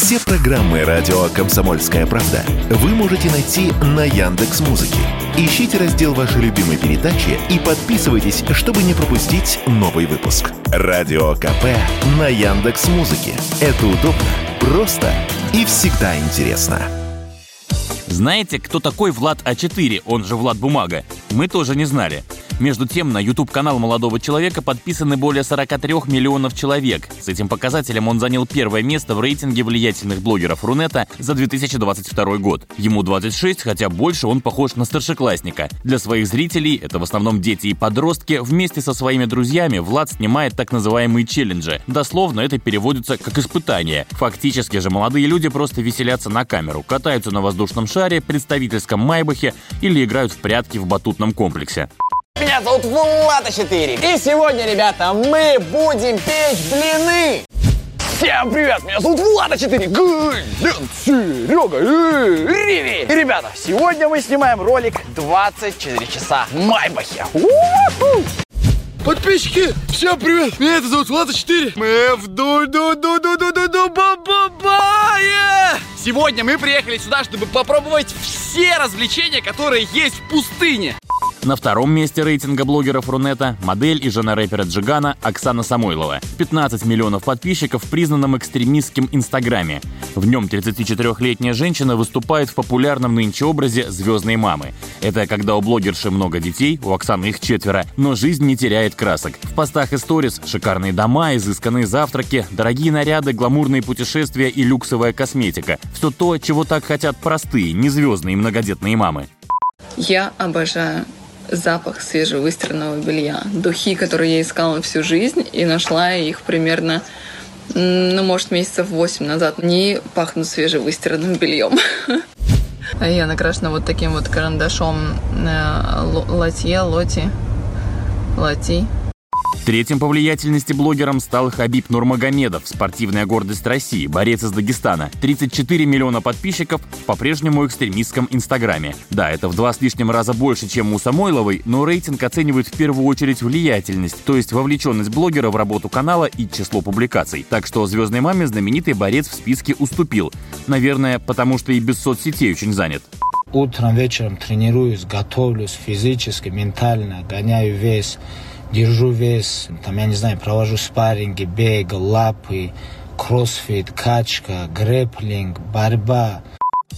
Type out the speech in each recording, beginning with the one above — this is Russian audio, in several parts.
Все программы радио Комсомольская правда вы можете найти на Яндекс Музыке. Ищите раздел вашей любимой передачи и подписывайтесь, чтобы не пропустить новый выпуск. Радио КП на Яндекс Музыке. Это удобно, просто и всегда интересно. Знаете, кто такой Влад А4, он же Влад Бумага? Мы тоже не знали. Между тем, на YouTube-канал молодого человека подписаны более 43 миллионов человек. С этим показателем он занял первое место в рейтинге влиятельных блогеров Рунета за 2022 год. Ему 26, хотя больше он похож на старшеклассника. Для своих зрителей, это в основном дети и подростки, вместе со своими друзьями Влад снимает так называемые челленджи. Дословно это переводится как испытание. Фактически же молодые люди просто веселятся на камеру, катаются на воздушном шаре, представительском майбахе или играют в прятки в батутном комплексе. Зовут Влада 4. И сегодня, ребята, мы будем печь блины. Всем привет, меня зовут Влада 4. Глен, Серега и Риви. И, ребята, сегодня мы снимаем ролик 24 часа в Майбахе. Подписчики, всем привет! Меня это зовут Влада 4. Мы в ду ду ду ду ду ду ду ба ба бае Сегодня мы приехали сюда, чтобы попробовать все развлечения, которые есть в пустыне. На втором месте рейтинга блогеров Рунета модель и жена рэпера Джигана Оксана Самойлова. 15 миллионов подписчиков в признанном экстремистском Инстаграме. В нем 34-летняя женщина выступает в популярном нынче образе звездной мамы. Это когда у блогерши много детей, у Оксаны их четверо, но жизнь не теряет красок. В постах и сторис шикарные дома, изысканные завтраки, дорогие наряды, гламурные путешествия и люксовая косметика. Все то, чего так хотят простые, незвездные многодетные мамы. Я обожаю запах свежевыстиранного белья. Духи, которые я искала всю жизнь, и нашла их примерно, ну, может, месяцев восемь назад. Они пахнут свежевыстиранным бельем. Я накрашена вот таким вот карандашом э, латье, лоти, лати. Третьим по влиятельности блогером стал Хабиб Нурмагомедов, спортивная гордость России, борец из Дагестана. 34 миллиона подписчиков в по-прежнему экстремистском Инстаграме. Да, это в два с лишним раза больше, чем у Самойловой, но рейтинг оценивает в первую очередь влиятельность, то есть вовлеченность блогера в работу канала и число публикаций. Так что звездной маме знаменитый борец в списке уступил. Наверное, потому что и без соцсетей очень занят. Утром, вечером тренируюсь, готовлюсь физически, ментально, гоняю вес держу вес, там, я не знаю, провожу спарринги, бег, лапы, кроссфит, качка, грэплинг, борьба.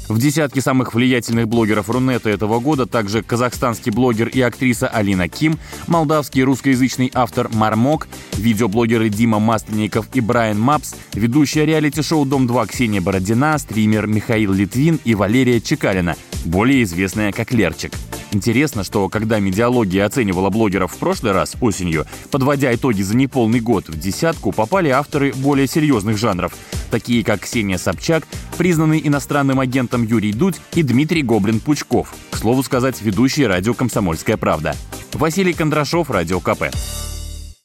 В десятке самых влиятельных блогеров Рунета этого года также казахстанский блогер и актриса Алина Ким, молдавский русскоязычный автор Мармок, видеоблогеры Дима Масленников и Брайан Мапс, ведущая реалити-шоу «Дом-2» Ксения Бородина, стример Михаил Литвин и Валерия Чекалина, более известная как Лерчик. Интересно, что когда медиалогия оценивала блогеров в прошлый раз, осенью, подводя итоги за неполный год, в десятку попали авторы более серьезных жанров, такие как Ксения Собчак, признанный иностранным агентом Юрий Дудь и Дмитрий Гоблин-Пучков, к слову сказать, ведущий радио «Комсомольская правда». Василий Кондрашов, Радио КП.